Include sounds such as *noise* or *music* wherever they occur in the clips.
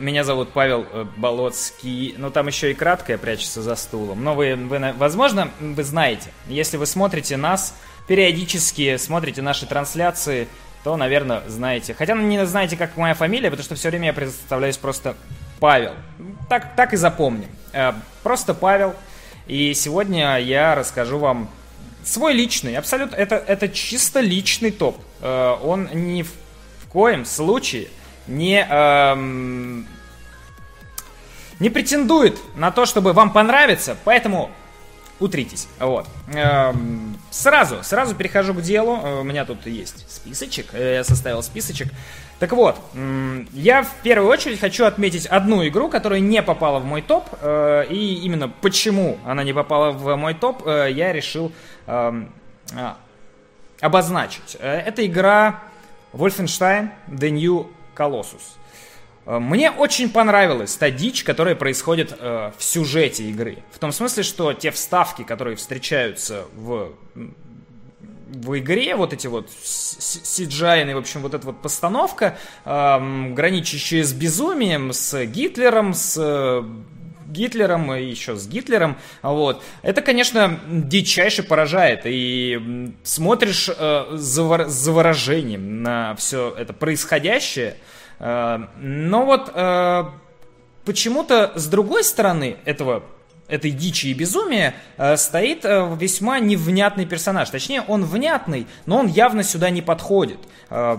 Меня зовут Павел э, Болоцкий. Ну, там еще и краткое прячется за стулом. Но вы, вы, возможно, вы знаете, если вы смотрите нас, периодически смотрите наши трансляции, то, наверное, знаете. Хотя не знаете, как моя фамилия, потому что все время я представляюсь просто Павел. Так, так и запомним. Э, просто Павел. И сегодня я расскажу вам свой личный, абсолютно, это, это чисто личный топ. Э, он ни в коем случае не, эм, не претендует на то, чтобы вам понравиться, поэтому утритесь. Вот. Эм, сразу, сразу перехожу к делу. Э, у меня тут есть списочек, э, я составил списочек. Так вот, я в первую очередь хочу отметить одну игру, которая не попала в мой топ, э, и именно почему она не попала в мой топ, я решил эм, а, обозначить. Это игра Wolfenstein The New Colossus. Э, мне очень понравилась та дичь, которая происходит э, в сюжете игры. В том смысле, что те вставки, которые встречаются в, в игре, вот эти вот CGI, в общем, вот эта вот постановка, э, граничащая с безумием, с Гитлером, с э, Гитлером и еще с Гитлером, вот. Это, конечно, дичайше поражает, и смотришь э, завор, заворожением на все это происходящее, э, но вот э, почему-то с другой стороны этого этой дичи и безумия э, стоит э, весьма невнятный персонаж. Точнее, он внятный, но он явно сюда не подходит. Э,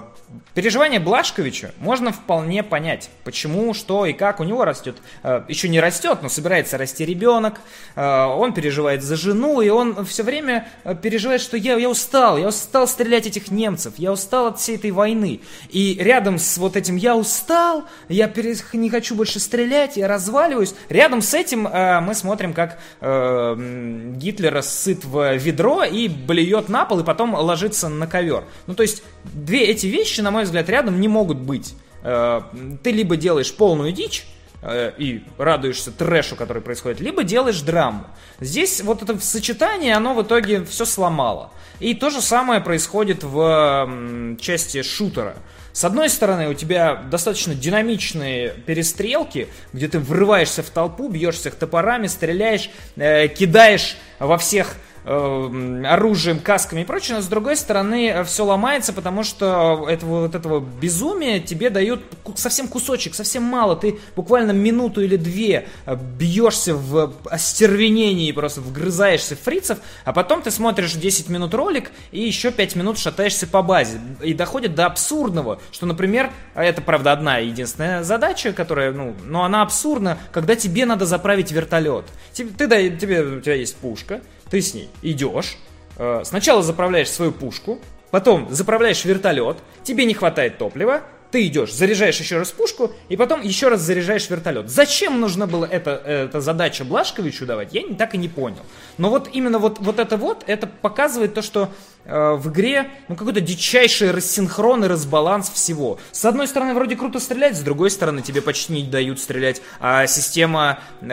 переживания Блашковича можно вполне понять, почему, что и как у него растет. Э, еще не растет, но собирается расти ребенок, э, он переживает за жену, и он все время э, переживает, что я, я устал, я устал стрелять этих немцев, я устал от всей этой войны. И рядом с вот этим «я устал», «я не хочу больше стрелять», «я разваливаюсь», рядом с этим мы смотрим как Гитлер сыт в ведро и блюет на пол, и потом ложится на ковер. Ну, то есть, две эти вещи, на мой взгляд, рядом не могут быть. Э, ты либо делаешь полную дичь, э, и радуешься трэшу, который происходит, либо делаешь драму. Здесь вот это сочетание, оно в итоге все сломало. И то же самое происходит в части шутера. С одной стороны, у тебя достаточно динамичные перестрелки, где ты врываешься в толпу, бьешься топорами, стреляешь, э, кидаешь во всех э, оружием, касками и прочее, но с другой стороны э, все ломается, потому что этого, вот этого безумия тебе дают совсем кусочек, совсем мало. Ты буквально минуту или две э, бьешься в остервенении, просто вгрызаешься в фрицев, а потом ты смотришь 10 минут ролик и еще 5 минут шатаешься по базе. И доходит до абсурдного, что, например, а это, правда, одна единственная задача, которая, ну, но она абсурдна, когда тебе надо заправить вертолет. Тебе, ты, тебе, у тебя есть пушка, ты с ней идешь, э, сначала заправляешь свою пушку, потом заправляешь вертолет, тебе не хватает топлива, ты идешь, заряжаешь еще раз пушку, и потом еще раз заряжаешь вертолет. Зачем нужно было это, эта задача Блашковичу давать, я не, так и не понял. Но вот именно вот, вот это вот, это показывает то, что в игре ну, какой-то дичайший рассинхрон и разбаланс всего. С одной стороны, вроде круто стрелять, с другой стороны, тебе почти не дают стрелять, а система э,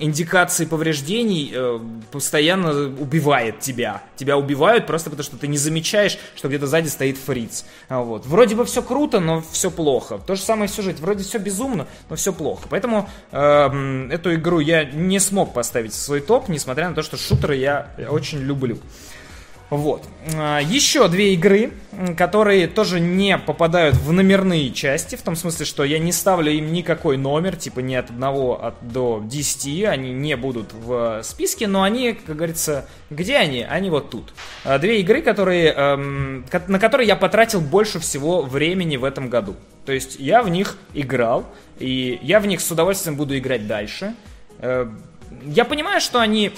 индикации повреждений э, постоянно убивает тебя. Тебя убивают просто потому, что ты не замечаешь, что где-то сзади стоит фриц. А вот. Вроде бы все круто, но все плохо. То же самое сюжет. Вроде все безумно, но все плохо. Поэтому э, эту игру я не смог поставить в свой топ, несмотря на то, что шутеры я очень люблю. Вот. А, еще две игры, которые тоже не попадают в номерные части, в том смысле, что я не ставлю им никакой номер, типа не от 1 от, до 10, они не будут в списке, но они, как говорится, где они? Они вот тут. А, две игры, которые, эм, на которые я потратил больше всего времени в этом году. То есть я в них играл, и я в них с удовольствием буду играть дальше. Э, я понимаю, что они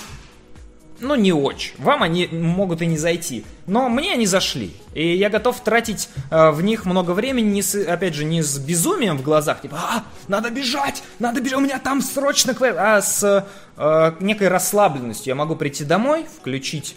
ну, не очень. Вам они могут и не зайти. Но мне они зашли. И я готов тратить э, в них много времени, не с, опять же, не с безумием в глазах, типа, а, надо бежать, надо бежать, у меня там срочно квест, а с э, некой расслабленностью. Я могу прийти домой, включить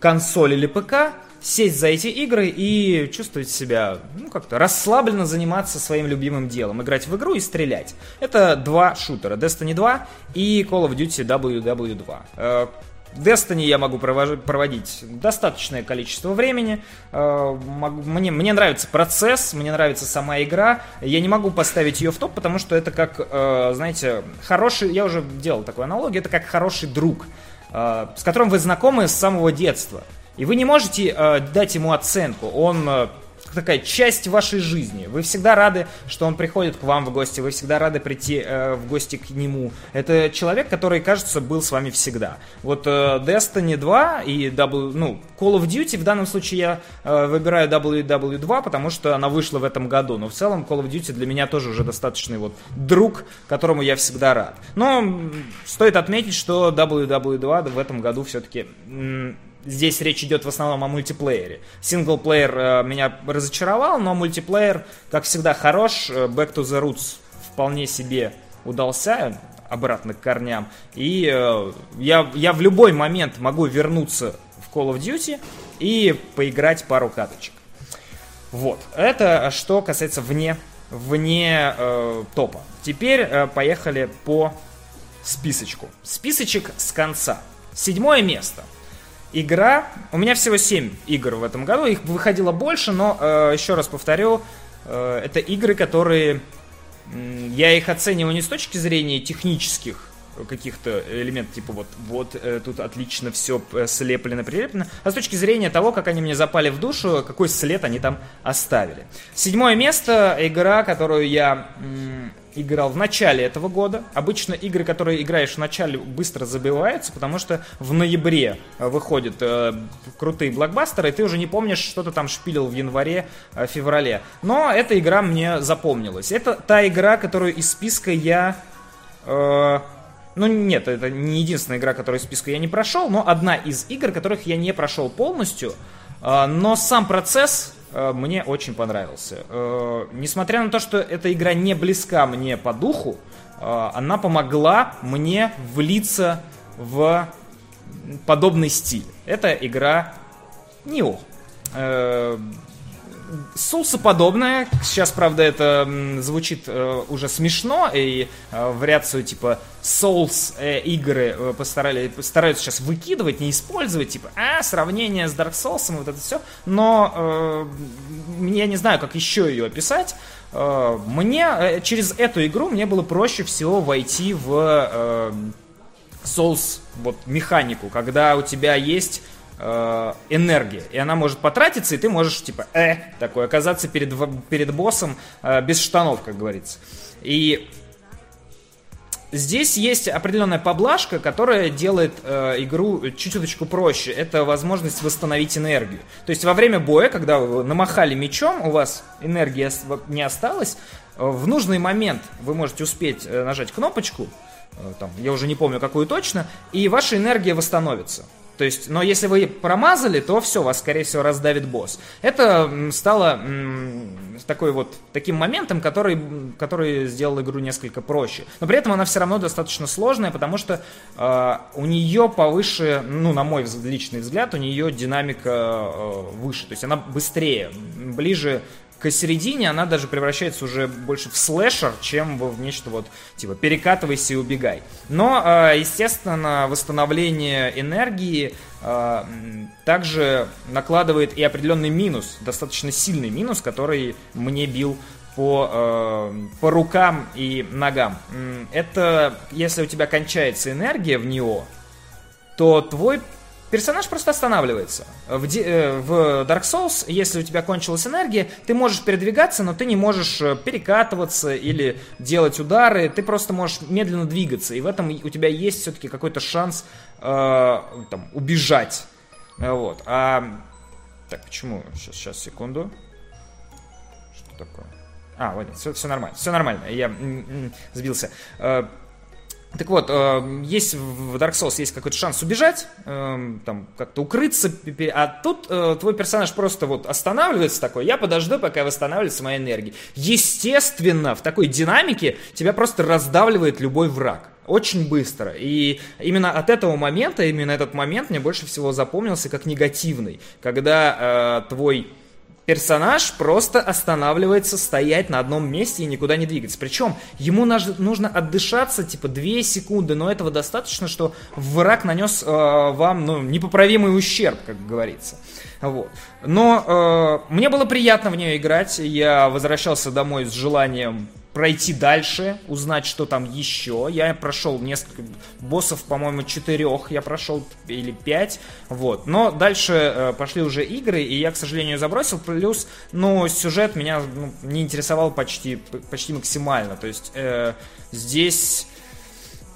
консоль или ПК, сесть за эти игры и чувствовать себя, ну, как-то расслабленно заниматься своим любимым делом. Играть в игру и стрелять. Это два шутера. Destiny 2 и Call of Duty WW2. Destiny я могу проводить достаточное количество времени. Э, мне, мне нравится процесс, мне нравится сама игра. Я не могу поставить ее в топ, потому что это как, э, знаете, хороший... Я уже делал такую аналогию. Это как хороший друг, э, с которым вы знакомы с самого детства. И вы не можете дать ему оценку. Он такая часть вашей жизни. Вы всегда рады, что он приходит к вам в гости, вы всегда рады прийти э, в гости к нему. Это человек, который, кажется, был с вами всегда. Вот э, Destiny 2 и W, ну, Call of Duty, в данном случае я э, выбираю WW2, потому что она вышла в этом году. Но в целом Call of Duty для меня тоже уже достаточный вот друг, которому я всегда рад. Но стоит отметить, что WW2 в этом году все-таки здесь речь идет в основном о мультиплеере. Синглплеер э, меня разочаровал, но мультиплеер, как всегда, хорош. Э, Back to the Roots вполне себе удался обратно к корням. И э, я, я в любой момент могу вернуться в Call of Duty и поиграть пару каточек. Вот. Это что касается вне, вне э, топа. Теперь э, поехали по списочку. Списочек с конца. Седьмое место – игра... У меня всего 7 игр в этом году, их выходило больше, но, э, еще раз повторю, э, это игры, которые... Э, я их оцениваю не с точки зрения технических каких-то элементов, типа вот, вот э, тут отлично все э, слеплено, прилеплено, а с точки зрения того, как они мне запали в душу, какой след они там оставили. Седьмое место, игра, которую я играл в начале этого года. Обычно игры, которые играешь в начале, быстро забиваются, потому что в ноябре э, выходят э, крутые блокбастеры, и ты уже не помнишь, что ты там шпилил в январе, э, феврале. Но эта игра мне запомнилась. Это та игра, которую из списка я... Э, ну нет, это не единственная игра, которую из списка я не прошел, но одна из игр, которых я не прошел полностью. Э, но сам процесс мне очень понравился. Э, несмотря на то, что эта игра не близка мне по духу, э, она помогла мне влиться в подобный стиль. Это игра Нио соусоподобная. Сейчас, правда, это звучит э, уже смешно, и э, вариацию типа Souls э, игры э, постарали, постараются сейчас выкидывать, не использовать, типа, а, сравнение с Dark Souls, вот это все. Но э, я не знаю, как еще ее описать. Э, мне э, через эту игру мне было проще всего войти в э, Souls вот механику, когда у тебя есть э, энергия, и она может потратиться, и ты можешь, типа, э, такой, оказаться перед, перед боссом э, без штанов, как говорится. И здесь есть определенная поблажка, которая делает э, игру чуть-чуточку проще. Это возможность восстановить энергию. То есть во время боя, когда вы намахали мечом, у вас энергии не осталось, э, в нужный момент вы можете успеть э, нажать кнопочку, там, я уже не помню какую точно, и ваша энергия восстановится. То есть, но если вы промазали, то все, вас, скорее всего, раздавит босс. Это стало такой вот, таким моментом, который, который сделал игру несколько проще. Но при этом она все равно достаточно сложная, потому что э, у нее повыше, ну, на мой личный взгляд, у нее динамика э, выше. То есть она быстрее, ближе к середине она даже превращается уже больше в слэшер, чем в нечто вот типа перекатывайся и убегай. Но, а, естественно, восстановление энергии а, также накладывает и определенный минус, достаточно сильный минус, который мне бил по, э, по рукам и ногам. Это если у тебя кончается энергия в него, то твой персонаж просто останавливается. В, э, в Dark Souls, если у тебя кончилась энергия, ты можешь передвигаться, но ты не можешь э, перекатываться или делать удары, ты просто можешь медленно двигаться, и в этом у тебя есть все-таки какой-то шанс э, там, убежать. Вот. А... Так, почему? Сейчас, сейчас, секунду. Что такое? А, вот, все, все нормально, все нормально, я сбился. Так вот, э, есть в Dark Souls есть какой-то шанс убежать, э, там как-то укрыться, а тут э, твой персонаж просто вот останавливается такой, я подожду, пока восстанавливается моя энергия. Естественно, в такой динамике тебя просто раздавливает любой враг. Очень быстро. И именно от этого момента, именно этот момент мне больше всего запомнился как негативный. Когда э, твой персонаж просто останавливается стоять на одном месте и никуда не двигаться. Причем ему нужно отдышаться типа 2 секунды, но этого достаточно, что враг нанес э, вам ну, непоправимый ущерб, как говорится. Вот. Но э, мне было приятно в нее играть. Я возвращался домой с желанием пройти дальше, узнать, что там еще. Я прошел несколько боссов, по-моему, четырех я прошел, или пять, вот. Но дальше э, пошли уже игры, и я, к сожалению, забросил. Плюс, ну, сюжет меня ну, не интересовал почти, почти максимально. То есть э, здесь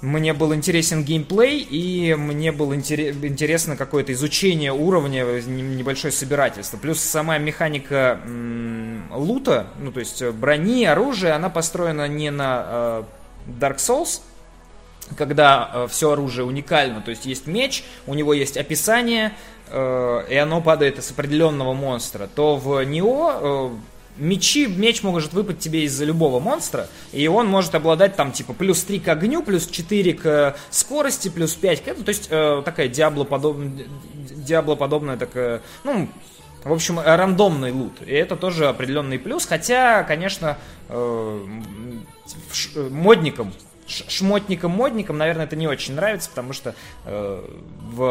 мне был интересен геймплей, и мне было интересно какое-то изучение уровня, небольшое собирательство. Плюс сама механика лута, ну то есть брони, оружия, она построена не на э, Dark Souls, когда э, все оружие уникально, то есть есть меч, у него есть описание, э, и оно падает с определенного монстра, то в Нео мечи, меч может выпасть тебе из-за любого монстра, и он может обладать там типа плюс 3 к огню, плюс 4 к скорости, плюс 5 к этому, то есть э, такая диаблоподобная, диаблоподобная такая, ну, в общем, рандомный лут. И это тоже определенный плюс, хотя, конечно, э, модникам шмотникам-модникам, наверное, это не очень нравится, потому что э, в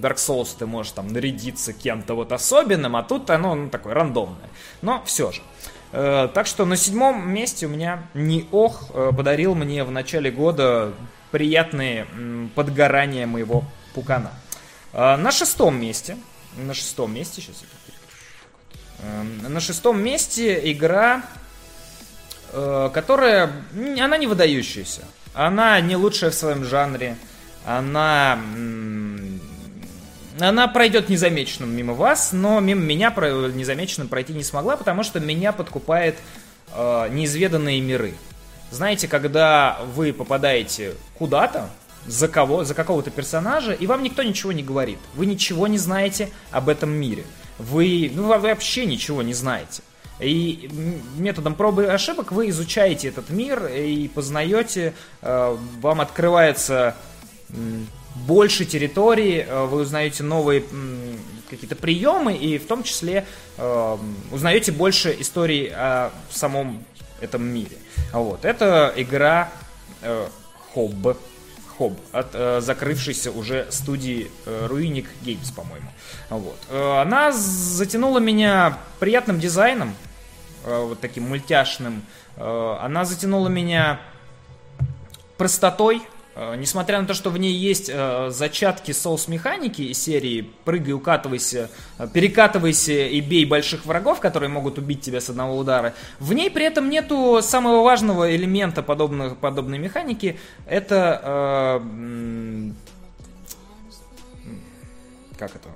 Dark Souls ты можешь там нарядиться кем-то вот особенным, а тут оно ну, такое рандомное. Но все же. Э, так что на седьмом месте у меня не ох э, подарил мне в начале года приятные э, подгорания моего пукана. Э, на шестом месте, на шестом месте, сейчас я э, на шестом месте игра которая, она не выдающаяся. Она не лучшая в своем жанре. Она, она пройдет незамеченным мимо вас, но мимо меня незамеченным пройти не смогла, потому что меня подкупает э, неизведанные миры. Знаете, когда вы попадаете куда-то, за кого, за какого-то персонажа, и вам никто ничего не говорит. Вы ничего не знаете об этом мире. Вы, ну, вы вообще ничего не знаете. И методом пробы и ошибок вы изучаете этот мир и познаете, э, вам открывается больше территорий, э, вы узнаете новые какие-то приемы и в том числе э, узнаете больше историй о самом этом мире. Вот. Это игра Хобб. Хоб от закрывшейся уже студии Ruinic Games, по-моему. Вот. она затянула меня приятным дизайном, Э, вот таким мультяшным. Э, она затянула меня простотой, э, Несмотря на то, что в ней есть зачатки соус-механики из серии «Прыгай, укатывайся, перекатывайся и бей больших врагов, которые могут убить тебя с одного удара», в ней при этом нету самого важного элемента подобных, подобной механики. Это... Э, как это?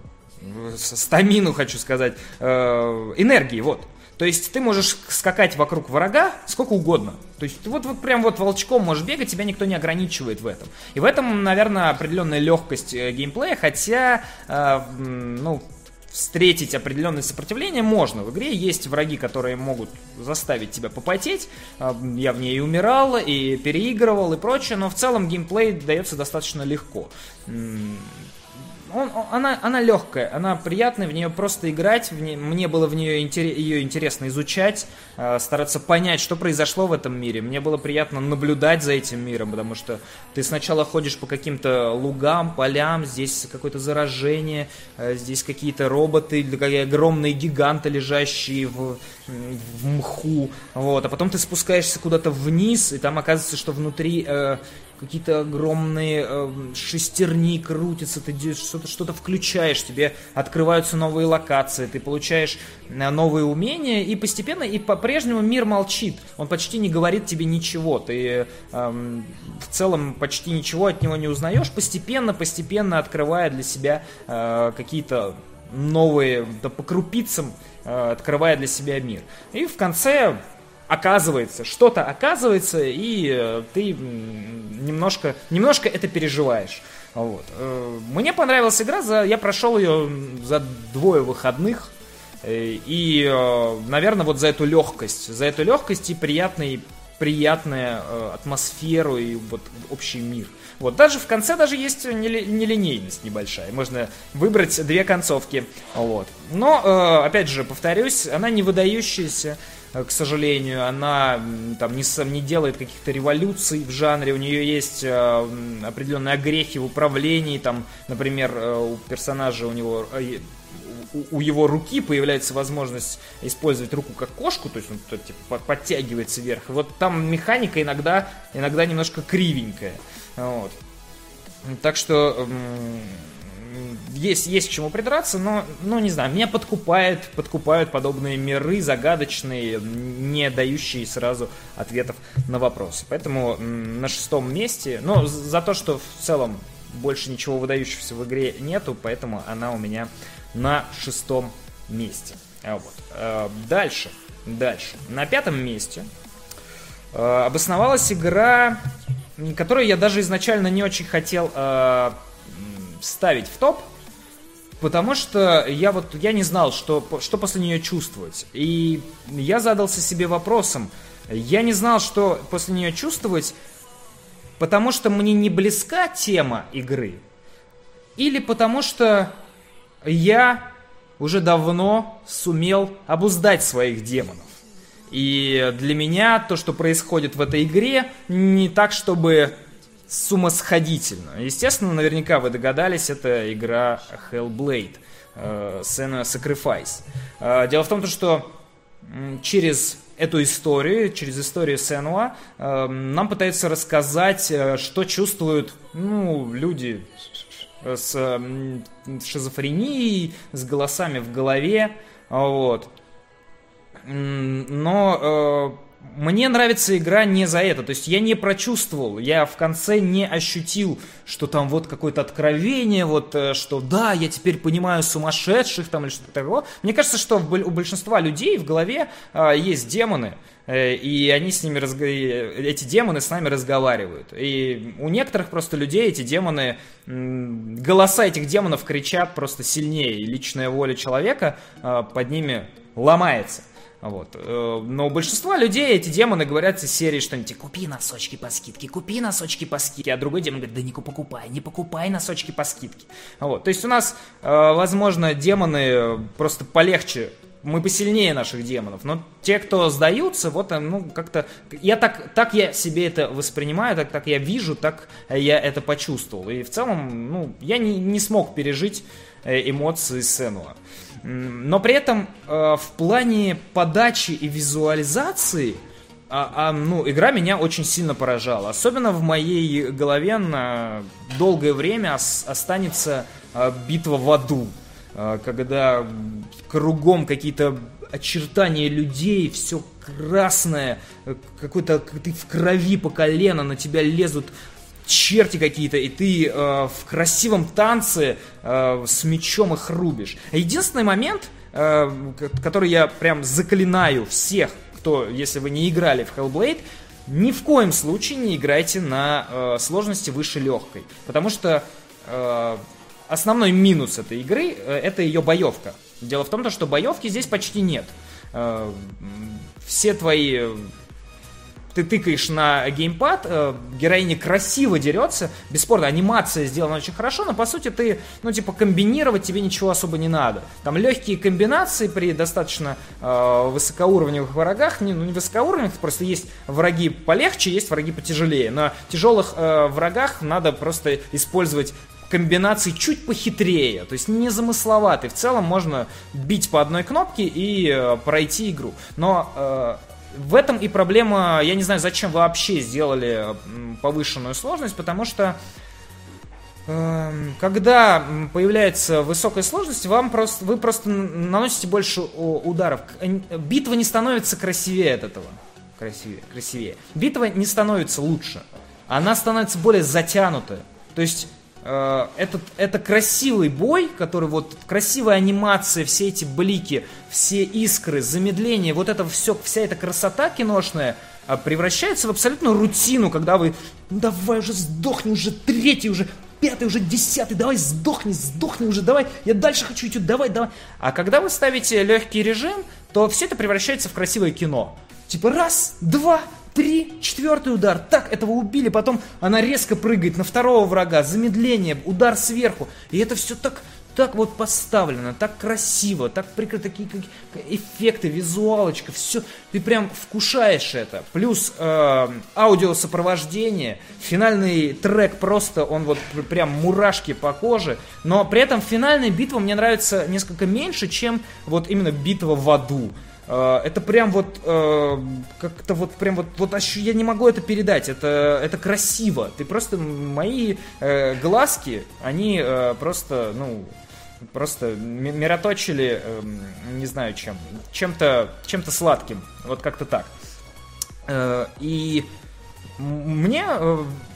Стамину, хочу сказать. Э, энергии, вот. То есть ты можешь скакать вокруг врага сколько угодно. То есть вот, вот прям вот волчком можешь бегать, тебя никто не ограничивает в этом. И в этом, наверное, определенная легкость э, геймплея, хотя, э, ну, встретить определенное сопротивление можно. В игре есть враги, которые могут заставить тебя попотеть. Э, я в ней умирал, и переигрывал, и прочее, но в целом геймплей дается достаточно легко он, она, она легкая, она приятная, в нее просто играть, в ней, мне было в нее ее интересно изучать, э, стараться понять, что произошло в этом мире. Мне было приятно наблюдать за этим миром, потому что ты сначала ходишь по каким-то лугам, полям, здесь какое-то заражение, э, здесь какие-то роботы, огромные гиганты, лежащие в, в мху, вот, а потом ты спускаешься куда-то вниз, и там оказывается, что внутри э, какие-то огромные э, шестерни крутятся, ты что-то что включаешь, тебе открываются новые локации, ты получаешь э, новые умения, и постепенно, и по-прежнему мир молчит, он почти не говорит тебе ничего, ты э, в целом почти ничего от него не узнаешь, постепенно, постепенно открывая для себя э, какие-то новые, да по крупицам, э, открывая для себя мир. И в конце оказывается, что-то оказывается, и э, ты немножко, немножко это переживаешь. Вот. Э, мне понравилась игра, за, я прошел ее за двое выходных. Э, и, наверное, вот за эту легкость, за эту легкость и приятный приятную атмосферу и вот общий мир. Вот, даже в конце даже есть нелинейность небольшая. Можно выбрать две концовки. Вот. Но, опять же, повторюсь, она не выдающаяся, к сожалению. Она там не, не делает каких-то революций в жанре. У нее есть э, определенные огрехи в управлении. Там, например, у персонажа у него у его руки появляется возможность использовать руку как кошку, то есть он типа, подтягивается вверх. Вот там механика иногда, иногда немножко кривенькая. Вот. Так что есть, есть к чему придраться, но, ну, не знаю, меня подкупает, подкупают подобные миры загадочные, не дающие сразу ответов на вопросы. Поэтому на шестом месте, но за то, что в целом больше ничего выдающегося в игре нету, поэтому она у меня на шестом месте. А вот. Э, дальше, дальше. На пятом месте э, обосновалась игра которую я даже изначально не очень хотел э, ставить в топ, потому что я вот я не знал, что, что после нее чувствовать. И я задался себе вопросом, я не знал, что после нее чувствовать, потому что мне не близка тема игры, или потому что я уже давно сумел обуздать своих демонов. И для меня то, что происходит в этой игре, не так, чтобы сумасходительно. Естественно, наверняка вы догадались, это игра Hellblade, э, Sacrifice. Э, дело в том, что через эту историю, через историю Сенуа, э, нам пытаются рассказать, э, что чувствуют ну, люди с э, шизофренией, с голосами в голове. Вот. Но э, мне нравится игра не за это. То есть я не прочувствовал, я в конце не ощутил, что там вот какое-то откровение, вот э, что да, я теперь понимаю сумасшедших там или что-то такого. Мне кажется, что у большинства людей в голове э, есть демоны, э, и они с ними разг... эти демоны с нами разговаривают. И у некоторых просто людей эти демоны, голоса этих демонов кричат просто сильнее, и личная воля человека э, под ними ломается. Вот. Э, но у большинства людей эти демоны говорят из серии что-нибудь «Купи носочки по скидке, купи носочки по скидке», а другой демон говорит «Да не покупай, не покупай носочки по скидке». Вот. То есть у нас, э, возможно, демоны просто полегче мы посильнее наших демонов, но те, кто сдаются, вот, ну, как-то, я так, так я себе это воспринимаю, так, так я вижу, так я это почувствовал, и в целом, ну, я не, не смог пережить э, эмоции Сенуа. Но при этом э, в плане подачи и визуализации а, а, ну, игра меня очень сильно поражала. Особенно в моей голове на долгое время ос- останется э, битва в аду. Э, когда кругом какие-то очертания людей, все красное, какой-то ты в крови по колено, на тебя лезут черти какие-то, и ты э, в красивом танце э, с мечом их рубишь. Единственный момент, э, который я прям заклинаю всех, кто, если вы не играли в Hellblade, ни в коем случае не играйте на э, сложности выше легкой. Потому что э, основной минус этой игры э, это ее боевка. Дело в том, что боевки здесь почти нет. Э, все твои ты тыкаешь на геймпад, э, героиня красиво дерется, бесспорно, анимация сделана очень хорошо, но по сути ты, ну, типа, комбинировать тебе ничего особо не надо. Там легкие комбинации при достаточно э, высокоуровневых врагах, не, ну, не высокоуровневых, просто есть враги полегче, есть враги потяжелее. На тяжелых э, врагах надо просто использовать комбинации чуть похитрее, то есть не замысловатый. В целом можно бить по одной кнопке и э, пройти игру. Но э, в этом и проблема, я не знаю, зачем вообще сделали повышенную сложность, потому что эм, когда появляется высокая сложность, вам просто, вы просто наносите больше ударов. Битва не становится красивее от этого. Красивее, красивее. Битва не становится лучше. Она становится более затянутая. То есть этот, это красивый бой, который вот красивая анимация, все эти блики, все искры, замедление, вот это все, вся эта красота киношная э, превращается в абсолютную рутину, когда вы, ну давай уже сдохни, уже третий, уже пятый, уже десятый, давай сдохни, сдохни уже, давай, я дальше хочу идти, давай, давай. А когда вы ставите легкий режим, то все это превращается в красивое кино. Типа раз, два, Три, четвертый удар, так, этого убили, потом она резко прыгает на второго врага, замедление, удар сверху. И это все так, так вот поставлено, так красиво, так прикрыто, такие как, эффекты, визуалочка, все, ты прям вкушаешь это. Плюс э, аудиосопровождение, финальный трек просто, он вот прям мурашки по коже, но при этом финальная битва мне нравится несколько меньше, чем вот именно битва в аду. Э, это прям вот э, как-то вот прям вот, вот я не могу это передать. Это, это красиво. Ты просто мои э, глазки, они просто, ну, просто мироточили, э, не знаю чем, чем-то чем-то сладким. Вот как-то так. И мне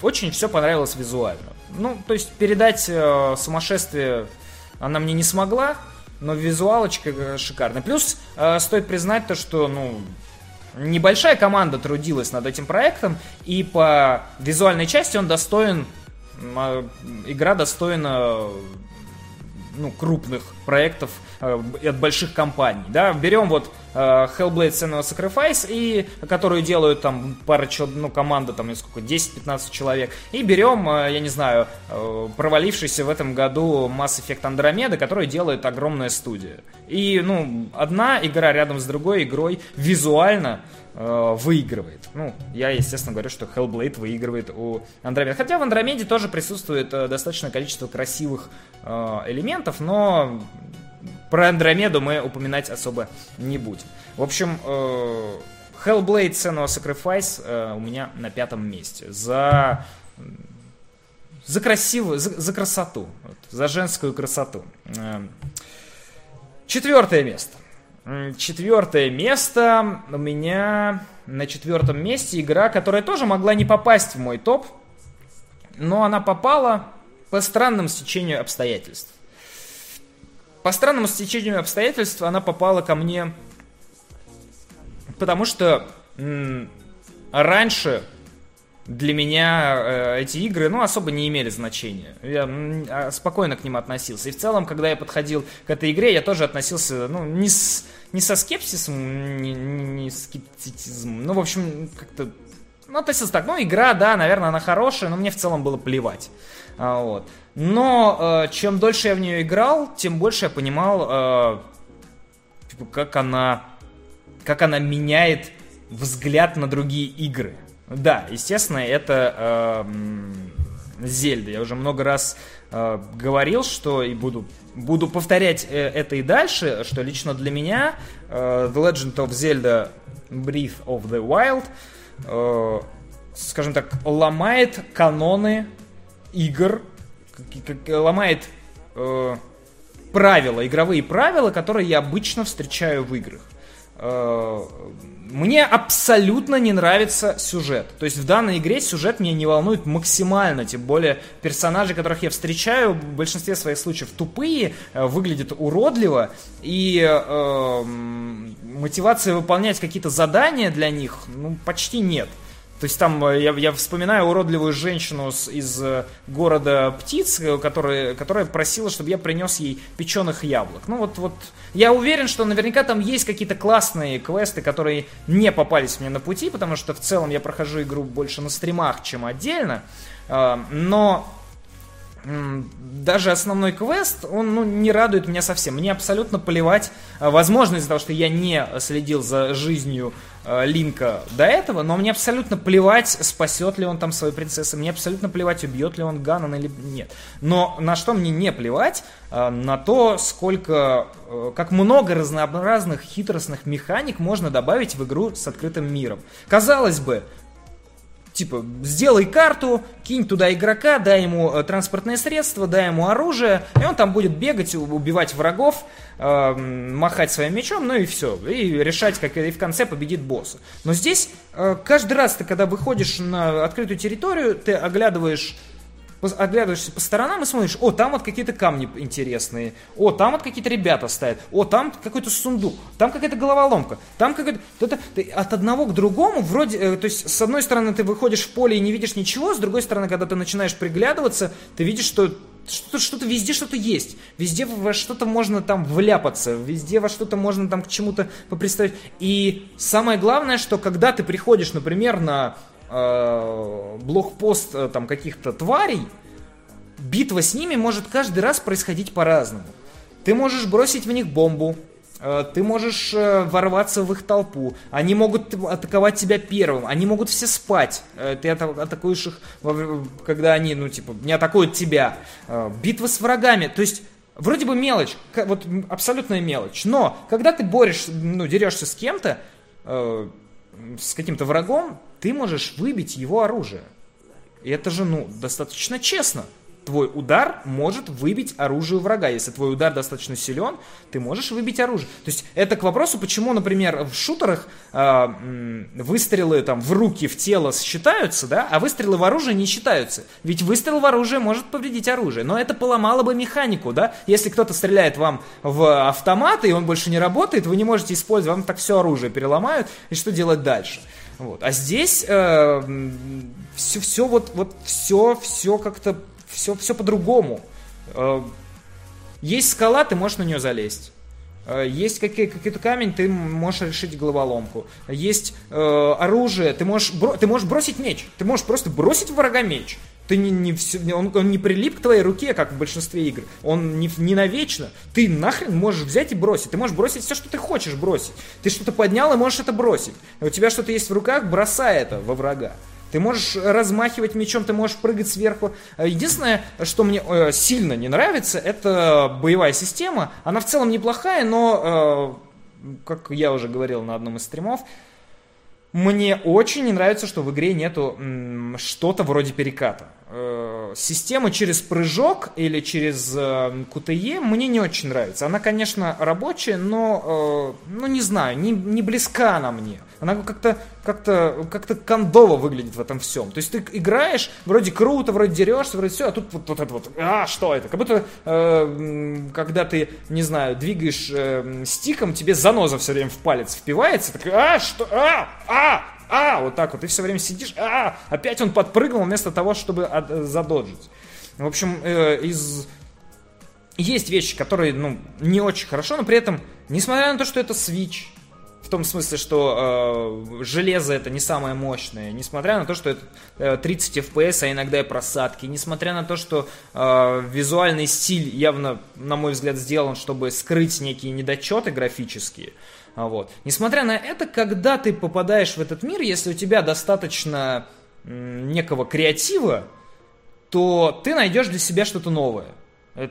очень все понравилось визуально. Ну, то есть передать сумасшествие она мне не смогла, но визуалочка э, шикарная. Плюс э, стоит признать то, что, ну, небольшая команда трудилась над этим проектом, и по визуальной части он достоин, э, игра достойна ну, крупных проектов от больших компаний. Да? Берем вот э, Hellblade Senua Sacrifice, и, которую делают там пара ну, команда там, не сколько, 10-15 человек, и берем, э, я не знаю, э, провалившийся в этом году Mass Effect Andromeda, который делает огромная студия. И, ну, одна игра рядом с другой игрой визуально э, выигрывает. Ну, я, естественно, говорю, что Hellblade выигрывает у Андромеды. Хотя в Андромеде тоже присутствует э, достаточное количество красивых э, элементов, но про Андромеду мы упоминать особо не будем. В общем, э, Hellblade Senua Sacrifice э, у меня на пятом месте. За за красивую, за, за красоту, за женскую красоту. Э, четвертое место. Четвертое место у меня на четвертом месте игра, которая тоже могла не попасть в мой топ, но она попала по странному стечению обстоятельств. По странному стечению обстоятельств она попала ко мне, потому что раньше для меня э, эти игры, ну, особо не имели значения. Я а, спокойно к ним относился. И в целом, когда я подходил к этой игре, я тоже относился, ну, не, с, не со скепсисом, не, не скептицизмом. Ну, в общем, как-то, ну, относился так. Ну, игра, да, наверное, она хорошая, но мне в целом было плевать. А, вот. Но э, чем дольше я в нее играл, тем больше я понимал, э, типа, как она, как она меняет взгляд на другие игры. Да, естественно, это э, Зельда. Я уже много раз э, говорил, что и буду, буду повторять э, это и дальше, что лично для меня э, The Legend of Zelda Breath of the Wild, э, скажем так, ломает каноны игр, ломает э, правила, игровые правила, которые я обычно встречаю в играх. Э, мне абсолютно не нравится сюжет. То есть в данной игре сюжет меня не волнует максимально. Тем более персонажи, которых я встречаю, в большинстве своих случаев тупые, э, выглядят уродливо. И э, мотивации выполнять какие-то задания для них ну, почти нет. То есть там э, я, я вспоминаю уродливую женщину с, из э, города птиц, э, которая, которая просила, чтобы я принес ей печеных яблок. Ну вот, вот я уверен, что наверняка там есть какие-то классные квесты, которые не попались мне на пути, потому что в целом я прохожу игру больше на стримах, чем отдельно. Но даже основной квест, он ну, не радует меня совсем. Мне абсолютно плевать. Возможно, из-за того, что я не следил за жизнью Линка до этого, но мне абсолютно плевать, спасет ли он там свою принцессу, мне абсолютно плевать, убьет ли он Ганнон или нет. Но на что мне не плевать, э, на то, сколько, э, как много разнообразных хитростных механик можно добавить в игру с открытым миром. Казалось бы, Типа, сделай карту, кинь туда игрока, дай ему э, транспортное средство, дай ему оружие, и он там будет бегать, убивать врагов, э, махать своим мечом, ну и все. И решать, как и в конце победит босса. Но здесь э, каждый раз ты, когда выходишь на открытую территорию, ты оглядываешь оглядываешься по сторонам и смотришь, о, там вот какие-то камни интересные, о, там вот какие-то ребята стоят, о, там какой-то сундук, там какая-то головоломка, там какой-то... Это, ты от одного к другому вроде... Э, то есть, с одной стороны, ты выходишь в поле и не видишь ничего, с другой стороны, когда ты начинаешь приглядываться, ты видишь, что что-то, что-то везде что-то есть. Везде во что-то можно там вляпаться, везде во что-то можно там к чему-то попредставить. И самое главное, что когда ты приходишь, например, на э, блокпост э, там каких-то тварей, битва с ними может каждый раз происходить по-разному. Ты можешь бросить в них бомбу, Э, ты можешь э, ворваться в их толпу, они могут атаковать тебя первым, они могут все спать, э, ты атакуешь их, когда они, ну, типа, не атакуют тебя. Битва с врагами, то есть Вроде бы мелочь, вот абсолютная мелочь, но когда ты борешься, ну, дерешься с кем-то, э, с каким-то врагом, ты можешь выбить его оружие. И это же, ну, достаточно честно твой удар может выбить оружие врага. Если твой удар достаточно силен, ты можешь выбить оружие. То есть это к вопросу, почему, например, в шутерах э, выстрелы там в руки, в тело считаются, да, а выстрелы в оружие не считаются. Ведь выстрел в оружие может повредить оружие. Но это поломало бы механику, да. Если кто-то стреляет вам в автомат, и он больше не работает, вы не можете использовать, вам так все оружие переломают, и что делать дальше? Вот. А здесь э, все, все вот, вот все, все как-то все, все по-другому. Э, есть скала, ты можешь на нее залезть. Э, есть какой-то камень, ты можешь решить головоломку. Есть э, оружие, ты можешь, бро, ты можешь бросить меч. Ты можешь просто бросить врага меч. Ты не, не все, он, он не прилип к твоей руке, как в большинстве игр. Он не, не навечно. Ты нахрен можешь взять и бросить. Ты можешь бросить все, что ты хочешь бросить. Ты что-то поднял и можешь это бросить. У тебя что-то есть в руках, бросай это во врага. Ты можешь размахивать мечом, ты можешь прыгать сверху. Единственное, что мне э, сильно не нравится, это боевая система. Она в целом неплохая, но, э, как я уже говорил на одном из стримов, мне очень не нравится, что в игре нету что-то вроде переката. Э, система через прыжок или через э, QTE мне не очень нравится. Она, конечно, рабочая, но, э, ну, не знаю, не, не близка она мне. Она как-то как-то как-то кондово выглядит в этом всем. То есть ты играешь, вроде круто, вроде дерешься, вроде все, а тут вот, вот это вот, а, что это? Как будто, э, когда ты, не знаю, двигаешь э, стиком, тебе заноза все время в палец впивается, так, а, что, а, а, а, вот так вот, ты все время сидишь, а, опять он подпрыгнул вместо того, чтобы от, задоджить. В общем, э, из... Есть вещи, которые, ну, не очень хорошо, но при этом, несмотря на то, что это Switch, том смысле, что э, железо это не самое мощное, несмотря на то, что это э, 30 FPS, а иногда и просадки, несмотря на то, что э, визуальный стиль явно, на мой взгляд, сделан, чтобы скрыть некие недочеты графические, а вот. Несмотря на это, когда ты попадаешь в этот мир, если у тебя достаточно некого креатива, то ты найдешь для себя что-то новое.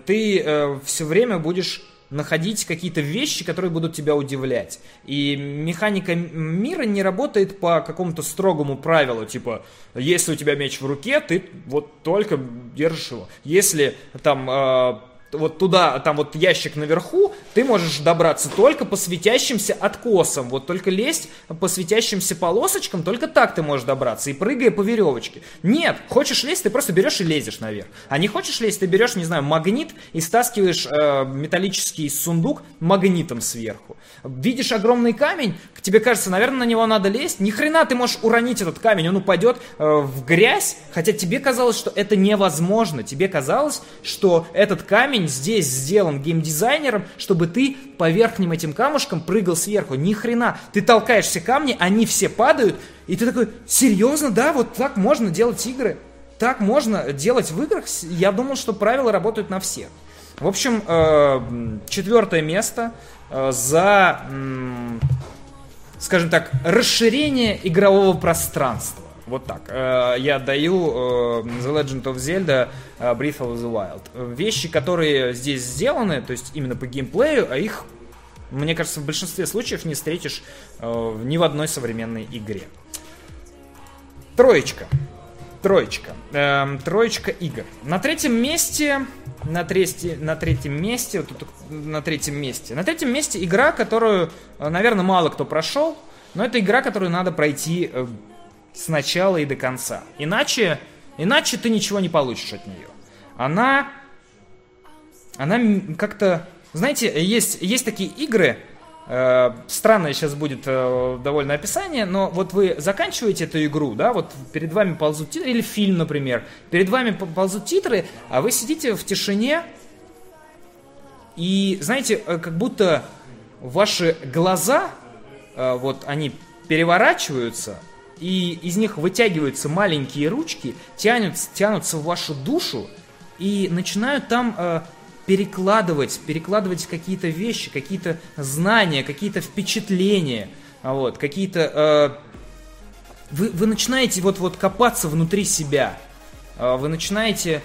Ты э, все время будешь находить какие-то вещи, которые будут тебя удивлять. И механика мира не работает по какому-то строгому правилу, типа, если у тебя меч в руке, ты вот только держишь его. Если там э, вот туда, там вот ящик наверху, ты можешь добраться только по светящимся откосам. Вот только лезть по светящимся полосочкам, только так ты можешь добраться. И прыгая по веревочке. Нет, хочешь лезть, ты просто берешь и лезешь наверх. А не хочешь лезть, ты берешь, не знаю, магнит и стаскиваешь э, металлический сундук магнитом сверху. Видишь огромный камень, тебе кажется, наверное, на него надо лезть. Ни хрена ты можешь уронить этот камень, он упадет э, в грязь, хотя тебе казалось, что это невозможно. Тебе казалось, что этот камень здесь сделан геймдизайнером, чтобы ты по верхним этим камушкам прыгал сверху. Ни хрена. Ты толкаешь все камни, они все падают, и ты такой, серьезно, да, вот так можно делать игры? Так можно делать в играх? Я думал, что правила работают на всех. В общем, э, четвертое место э, за скажем так, расширение игрового пространства. Вот так. Э, я даю э, The Legend of Zelda э, Breath of the Wild. Вещи, которые здесь сделаны, то есть именно по геймплею, а их, мне кажется, в большинстве случаев не встретишь ни в одной современной игре. Троечка. Троечка. Эм, троечка игр. На третьем месте на, трести, на третьем месте, вот тут, на третьем месте. На третьем месте игра, которую, наверное, мало кто прошел, но это игра, которую надо пройти с начала и до конца. Иначе, иначе ты ничего не получишь от нее. Она, она как-то, знаете, есть, есть такие игры, Э, странное сейчас будет э, довольно описание, но вот вы заканчиваете эту игру, да, вот перед вами ползут титры, или фильм, например, перед вами ползут титры, а вы сидите в тишине, и, знаете, э, как будто ваши глаза, вот они переворачиваются, и из них вытягиваются маленькие ручки, тянутся, тянутся в вашу душу, и начинают там перекладывать, перекладывать какие-то вещи, какие-то знания, какие-то впечатления, вот, какие-то... Э, вы, вы начинаете вот, вот копаться внутри себя, э, вы начинаете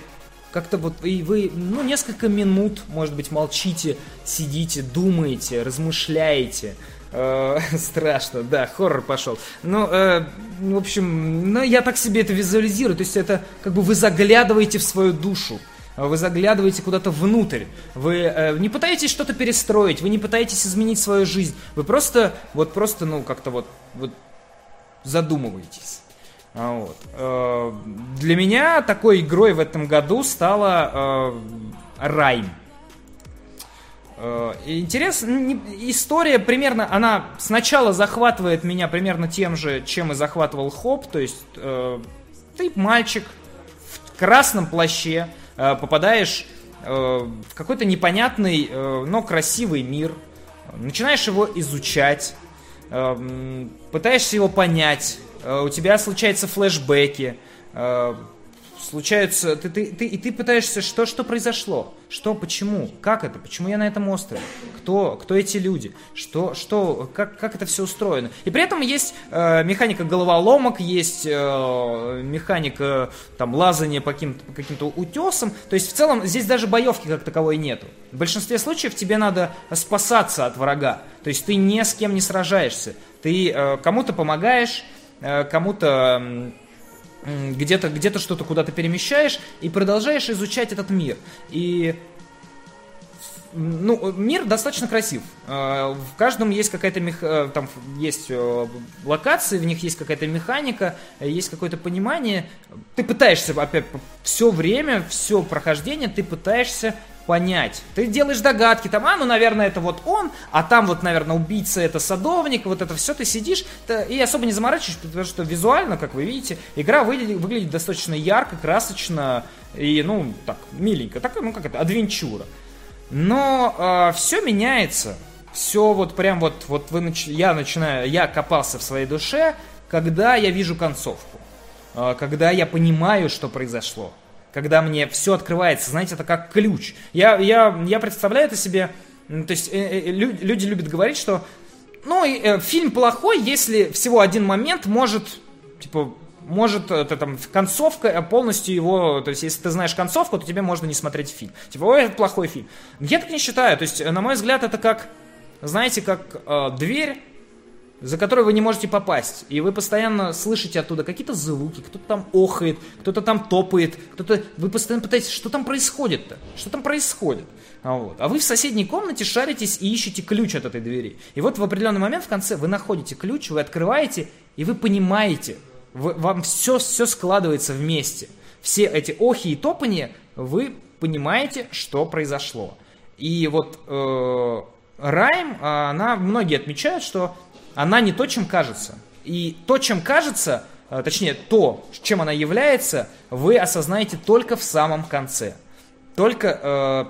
как-то вот, и вы, ну, несколько минут, может быть, молчите, сидите, думаете, размышляете, э, *laughs* страшно, да, хоррор пошел. Ну, э, в общем, ну, я так себе это визуализирую. То есть это как бы вы заглядываете в свою душу вы заглядываете куда-то внутрь, вы э, не пытаетесь что-то перестроить, вы не пытаетесь изменить свою жизнь, вы просто, вот просто, ну, как-то вот, вот задумываетесь. А вот. Э, для меня такой игрой в этом году стала э, Райм. Э, интересно, история примерно, она сначала захватывает меня примерно тем же, чем и захватывал Хоп, то есть э, ты мальчик в красном плаще, Э, попадаешь э, в какой-то непонятный, э, но красивый мир, начинаешь его изучать, пытаешься его понять, у тебя случаются флешбеки, случаются, ты, ты, ты, и ты пытаешься, что, что произошло, что, почему, как это, почему я на этом острове, кто, кто эти люди, что, что, как, как это все устроено. И при этом есть э, механика головоломок, есть э, механика там лазания по каким-то, каким-то утесам, то есть в целом здесь даже боевки как таковой нету. В большинстве случаев тебе надо спасаться от врага, то есть ты ни с кем не сражаешься, ты э, кому-то помогаешь, э, кому-то где-то где что-то куда-то перемещаешь и продолжаешь изучать этот мир. И ну, мир достаточно красив. А, в каждом есть какая-то мех... Э, там есть э, локации, в них есть какая-то механика, есть какое-то понимание. Ты пытаешься опять все время, все прохождение, ты пытаешься понять. Ты делаешь догадки, там, а, ну, наверное, это вот он, а там вот, наверное, убийца это садовник, вот это все, ты сидишь и особо не заморачиваешься, потому что визуально, как вы видите, игра выглядит достаточно ярко, красочно и, ну, так, миленько, так, ну, как это, адвенчура. Но э, а, все меняется, все вот прям вот, вот вы нач... я начинаю, я копался в своей душе, когда я вижу концовку, э, когда я понимаю, что произошло когда мне все открывается, знаете, это как ключ. Я, я, я представляю это себе, то есть э, э, люди любят говорить, что ну, э, фильм плохой, если всего один момент может, типа, может, это там концовка полностью его, то есть если ты знаешь концовку, то тебе можно не смотреть фильм. Типа, ой, это плохой фильм. Я так не считаю, то есть, на мой взгляд, это как, знаете, как э, дверь за которую вы не можете попасть. И вы постоянно слышите оттуда какие-то звуки, кто-то там охает, кто-то там топает, кто-то... Вы постоянно пытаетесь, что там происходит-то? Что там происходит? А, вот. а вы в соседней комнате шаритесь и ищете ключ от этой двери. И вот в определенный момент в конце вы находите ключ, вы открываете, и вы понимаете, вам все, все складывается вместе. Все эти охи и топания, вы понимаете, что произошло. И вот э, Райм, она, многие отмечают, что она не то, чем кажется. И то, чем кажется, э, точнее, то, чем она является, вы осознаете только в самом конце. Только э,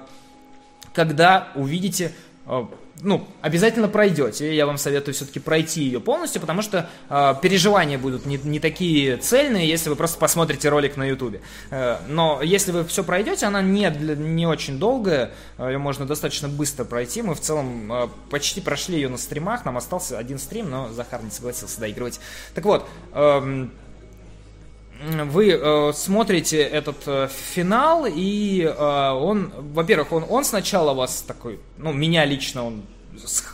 когда увидите э, ну, обязательно пройдете. Я вам советую все-таки пройти ее полностью, потому что э, переживания будут не, не такие цельные, если вы просто посмотрите ролик на ютубе. Э, но если вы все пройдете, она не, не очень долгая, э, ее можно достаточно быстро пройти. Мы в целом э, почти прошли ее на стримах, нам остался один стрим, но Захар не согласился доигрывать. Так вот, э, вы э, смотрите этот э, финал, и э, он, во-первых, он, он сначала вас такой, ну, меня лично он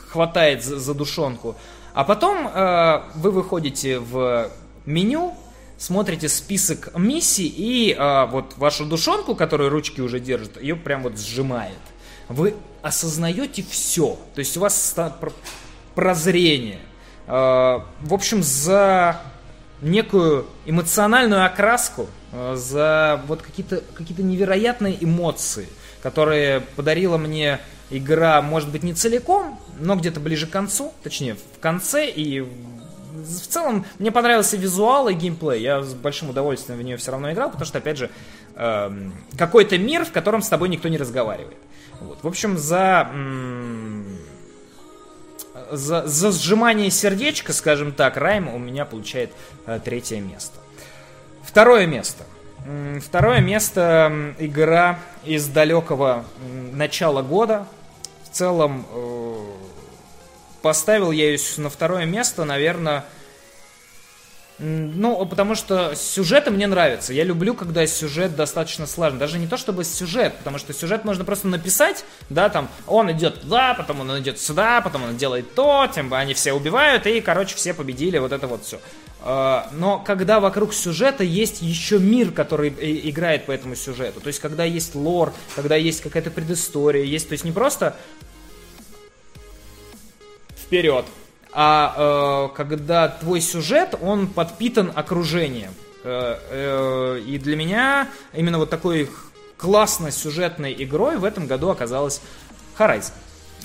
хватает за, за душонку, а потом э, вы выходите в меню, смотрите список миссий, и э, вот вашу душонку, которую ручки уже держат, ее прям вот сжимает. Вы осознаете все, то есть у вас прозрение. Э, в общем, за некую эмоциональную окраску, э, за вот какие-то какие невероятные эмоции, которые подарила мне игра, может быть, не целиком, но где-то ближе к концу, точнее, в конце, и в целом мне понравился визуал и геймплей. Я с большим удовольствием в нее все равно играл, потому что, опять же, э, какой-то мир, в котором с тобой никто не разговаривает. Вот. В общем, за, за, за сжимание сердечка, скажем так, Райм у меня получает э, третье место. Второе место. Второе место игра из далекого начала года. В целом э, поставил я ее на второе место, наверное, ну, потому что сюжеты мне нравятся. Я люблю, когда сюжет достаточно сложный. Даже не то чтобы сюжет, потому что сюжет можно просто написать, да, там, он идет туда, потом он идет сюда, потом он делает то, тем они все убивают, и, короче, все победили, вот это вот все. А, но когда вокруг сюжета есть еще мир, который играет по этому сюжету, то есть когда есть лор, когда есть какая-то предыстория, есть, то есть не просто вперед, а э, когда твой сюжет, он подпитан окружением. Э, э, и для меня именно вот такой классной сюжетной игрой в этом году оказалась Horizon.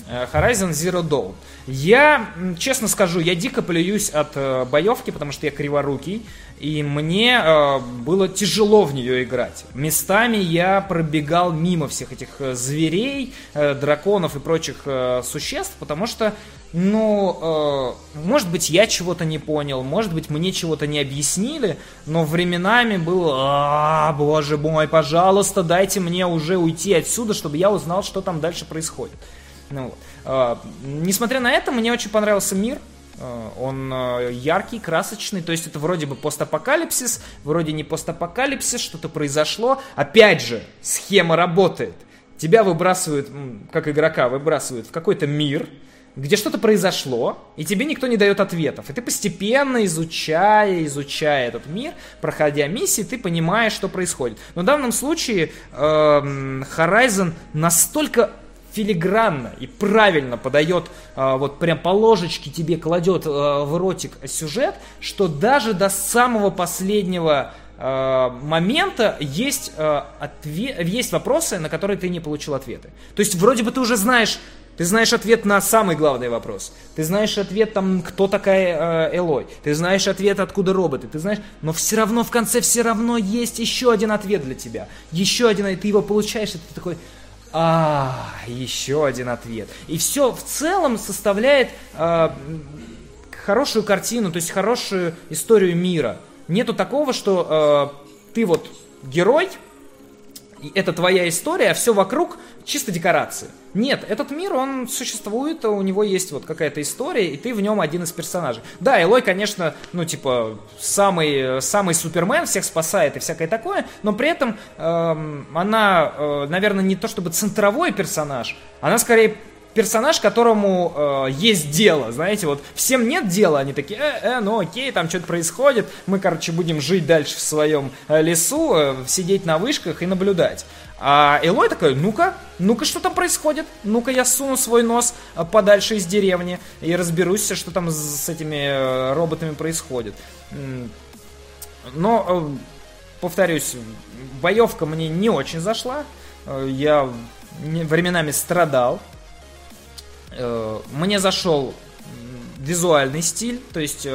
Э, Horizon Zero Dawn. Я, честно скажу, я дико плююсь от э, боевки, потому что я криворукий, и мне э, было тяжело в нее играть. Местами я пробегал мимо всех этих э, зверей, э, драконов и прочих э, существ, потому что ну, э, может быть, я чего-то не понял, может быть, мне чего-то не объяснили, но временами было, а, боже мой, пожалуйста, дайте мне уже уйти отсюда, чтобы я узнал, что там дальше происходит. Ну, вот. э, несмотря на это, мне очень понравился мир, он э, яркий, красочный, то есть это вроде бы постапокалипсис, вроде не постапокалипсис, что-то произошло. Опять же, схема работает. Тебя выбрасывают, как игрока, выбрасывают в какой-то мир, где что-то произошло, и тебе никто не дает ответов. И ты постепенно, изучая, изучая этот мир, проходя миссии, ты понимаешь, что происходит. Но в данном случае э, Horizon настолько филигранно и правильно подает, э, вот прям по ложечке тебе кладет э, в ротик сюжет, что даже до самого последнего э, момента есть, э, отве- есть вопросы, на которые ты не получил ответы. То есть вроде бы ты уже знаешь ты знаешь ответ на самый главный вопрос. Ты знаешь ответ, там, кто такая э, Элой. Ты знаешь ответ, откуда роботы. Ты знаешь, но все равно в конце все равно есть еще один ответ для тебя. Еще один, и ты его получаешь, и ты такой, а, еще один ответ. И все в целом составляет э, хорошую картину, то есть хорошую историю мира. Нету такого, что э, ты вот герой, это твоя история, а все вокруг чисто декорации. Нет, этот мир, он существует, у него есть вот какая-то история, и ты в нем один из персонажей. Да, Элой, конечно, ну, типа, самый, самый супермен, всех спасает и всякое такое, но при этом эм, она, э, наверное, не то чтобы центровой персонаж, она скорее персонаж, которому э, есть дело, знаете, вот всем нет дела, они такие, э, э, ну окей, там что-то происходит, мы, короче, будем жить дальше в своем э, лесу, э, сидеть на вышках и наблюдать. А Элой такой, ну-ка, ну-ка, что там происходит? Ну-ка, я суну свой нос э, подальше из деревни и разберусь, что там с этими э, роботами происходит. Но, э, повторюсь, боевка мне не очень зашла. Я временами страдал. Мне зашел визуальный стиль, то есть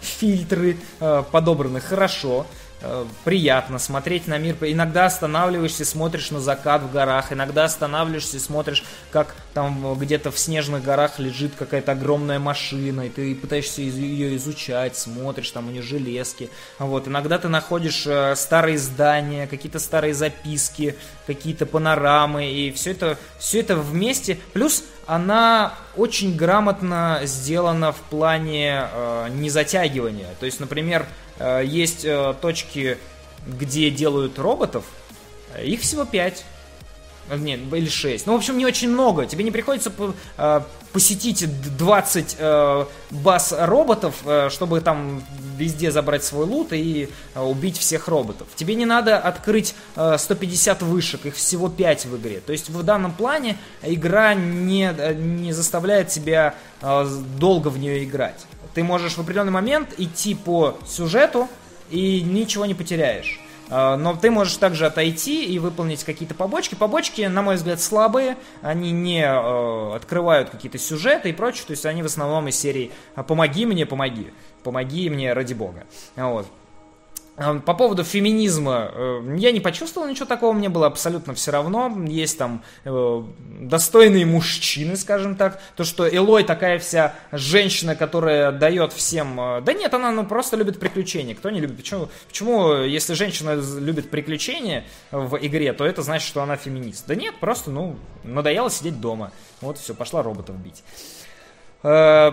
фильтры подобраны хорошо. Э, приятно смотреть на мир. Иногда останавливаешься, смотришь на закат в горах, иногда останавливаешься смотришь, как там где-то в снежных горах лежит какая-то огромная машина, и ты пытаешься ее изучать, смотришь, там у нее железки. Вот. Иногда ты находишь э, старые здания, какие-то старые записки, какие-то панорамы, и все это, все это вместе. Плюс она очень грамотно сделана в плане э, незатягивания. То есть, например, Э, есть э, точки, где делают роботов, их всего 5. Э, нет, или 6. Ну, в общем, не очень много. Тебе не приходится посетить 20 баз роботов, чтобы там везде забрать свой лут и убить всех роботов. Тебе не надо открыть 150 вышек, их всего 5 в игре. То есть в данном плане игра не, не заставляет тебя долго в нее играть ты можешь в определенный момент идти по сюжету и ничего не потеряешь. Но ты можешь также отойти и выполнить какие-то побочки. Побочки, на мой взгляд, слабые, они не открывают какие-то сюжеты и прочее, то есть они в основном из серии «помоги мне, помоги» помоги мне ради бога. Вот. По поводу феминизма, э, я не почувствовал ничего такого, мне было абсолютно все равно. Есть там э, достойные мужчины, скажем так. То, что Элой такая вся женщина, которая дает всем... Э, да нет, она ну, просто любит приключения. Кто не любит? Почему, почему, если женщина любит приключения в игре, то это значит, что она феминист? Да нет, просто, ну, надоело сидеть дома. Вот все, пошла роботов бить. Э,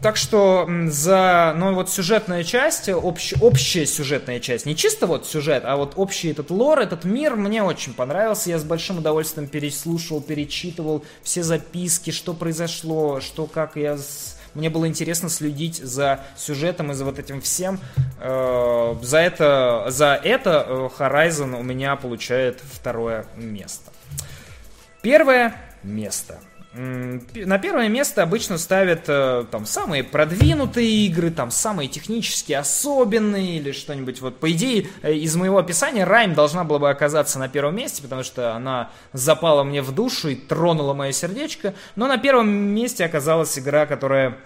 так что за, ну вот сюжетная часть, общ, общая сюжетная часть, не чисто вот сюжет, а вот общий этот лор, этот мир мне очень понравился. Я с большим удовольствием переслушивал, перечитывал все записки, что произошло, что как я с... Мне было интересно следить за сюжетом и за вот этим всем. Э, за это, за это э, Horizon у меня получает второе место. Первое место – на первое место обычно ставят э, там самые продвинутые игры, там самые технически особенные или что-нибудь. Вот по идее э, из моего описания Райм должна была бы оказаться на первом месте, потому что она запала мне в душу и тронула мое сердечко. Но на первом месте оказалась игра, которая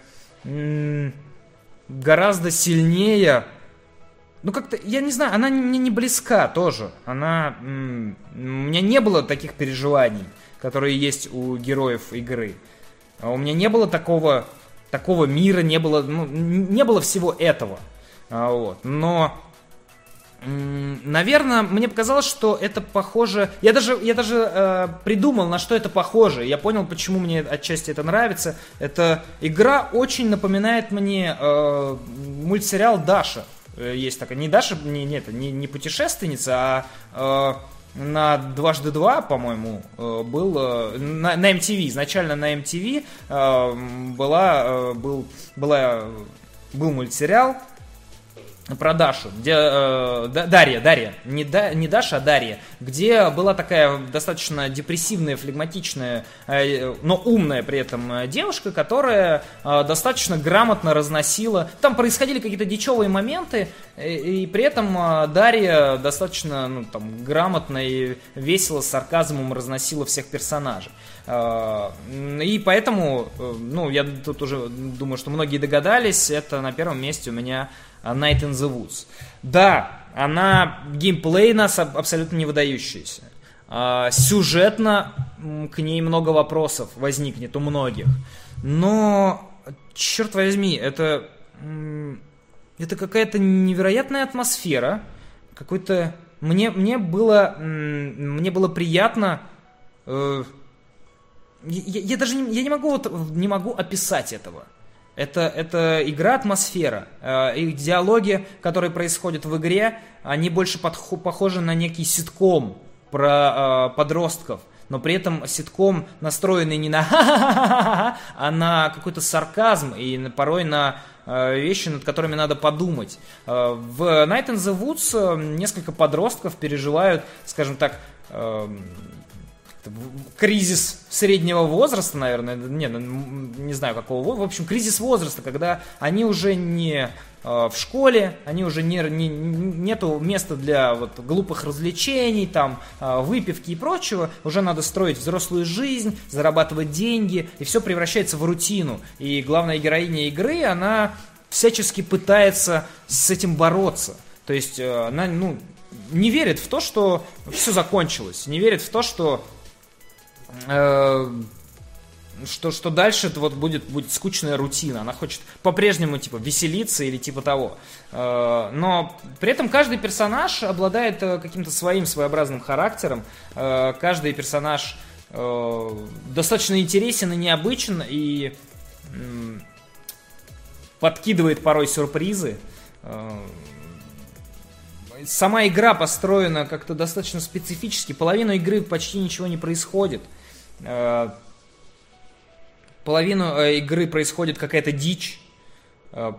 гораздо сильнее ну, как-то, я не знаю, она мне не близка тоже. Она... У меня не было таких переживаний которые есть у героев игры. А у меня не было такого, такого мира, не было, ну, не было всего этого. А, вот. Но, наверное, мне показалось, что это похоже... Я даже, я даже э, придумал, на что это похоже. Я понял, почему мне отчасти это нравится. Эта игра очень напоминает мне э, мультсериал «Даша». Э, есть такая, не Даша, не, не, не, не путешественница, а... Э, на дважды два, по-моему, э, был э, на, на MTV. Изначально на MTV э, была, был, была, был мультсериал про Дашу, где э, Дарья, Дарья, не, да, не Даша, а Дарья, где была такая достаточно депрессивная, флегматичная, э, но умная при этом э, девушка, которая э, достаточно грамотно разносила. Там происходили какие-то дичевые моменты, и, и при этом э, Дарья достаточно ну, там, грамотно и весело, с сарказмом разносила всех персонажей. Э, и поэтому, э, ну, я тут уже думаю, что многие догадались, это на первом месте у меня Night in the Woods. Да, она геймплейно абсолютно не выдающаяся. А, сюжетно к ней много вопросов возникнет у многих. Но, черт возьми, это, это какая-то невероятная атмосфера. Какой-то... Мне, мне, было, мне было приятно... Э, я, я даже не, я не могу, вот, не могу описать этого. Это, это игра атмосфера. Э, их диалоги, которые происходят в игре, они больше подхо- похожи на некий ситком про э, подростков. Но при этом ситком настроенный не на *laughs* ха-ха-ха-ха, а на какой-то сарказм и порой на э, вещи, над которыми надо подумать. Э, в Night in the Woods несколько подростков переживают, скажем так, кризис среднего возраста, наверное, не, ну, не знаю какого, в общем, кризис возраста, когда они уже не э, в школе, они уже не, не, нету места для вот, глупых развлечений, там, э, выпивки и прочего, уже надо строить взрослую жизнь, зарабатывать деньги, и все превращается в рутину. И главная героиня игры, она всячески пытается с этим бороться. То есть э, она, ну, не верит в то, что все закончилось, не верит в то, что Э, что, что дальше вот будет, будет скучная рутина. Она хочет по-прежнему типа веселиться или типа того. Э, но при этом каждый персонаж обладает э, каким-то своим своеобразным характером. Каждый персонаж достаточно интересен и необычен и подкидывает порой сюрпризы. Сама игра построена как-то достаточно специфически. Половину игры почти ничего не происходит. Половину э, игры происходит какая-то дичь, э,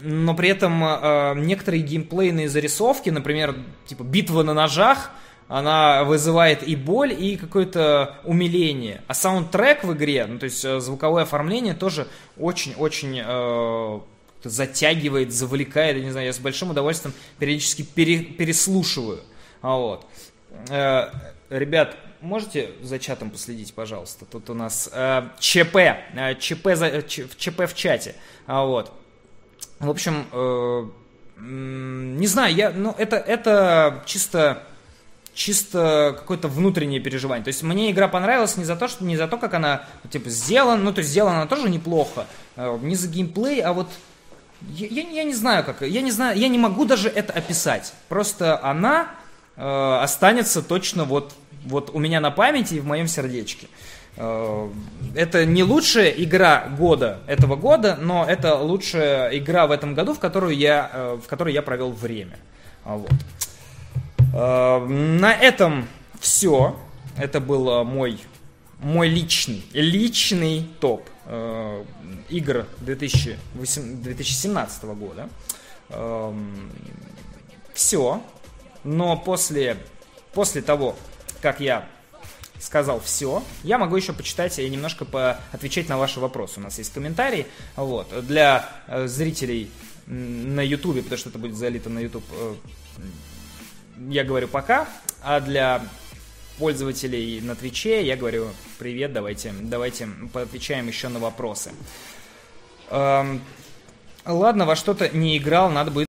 но при этом некоторые геймплейные зарисовки, например, типа битва на ножах, она вызывает и боль, и какое-то умиление. А саундтрек в игре, ну то есть звуковое оформление тоже очень-очень затягивает, завлекает, я не знаю, я с большим удовольствием периодически пере, переслушиваю. А вот. Э, ребят, можете за чатом последить, пожалуйста? Тут у нас э, ЧП, э, ЧП, за, ч, ЧП в чате. А вот. В общем, э, не знаю, я, ну, это, это чисто чисто какое-то внутреннее переживание. То есть мне игра понравилась не за то, что не за то, как она типа сделана, ну то есть сделана тоже неплохо, э, не за геймплей, а вот я, я, я не знаю как, я не знаю, я не могу даже это описать. Просто она э, останется точно вот вот у меня на памяти и в моем сердечке. Э, это не лучшая игра года этого года, но это лучшая игра в этом году, в которую я, э, в которой я провел время. А вот. На этом все. Это был мой, мой личный, личный топ игр 2008, 2017 года. Эм, все. Но после, после того, как я сказал все. Я могу еще почитать и немножко поотвечать на ваши вопросы. У нас есть комментарии. Вот. Для э, зрителей на Ютубе, потому что это будет залито на Ютуб, э, я говорю пока. А для пользователей на Твиче я говорю привет, давайте, давайте поотвечаем еще на вопросы. Эм, ладно, во что-то не играл, надо будет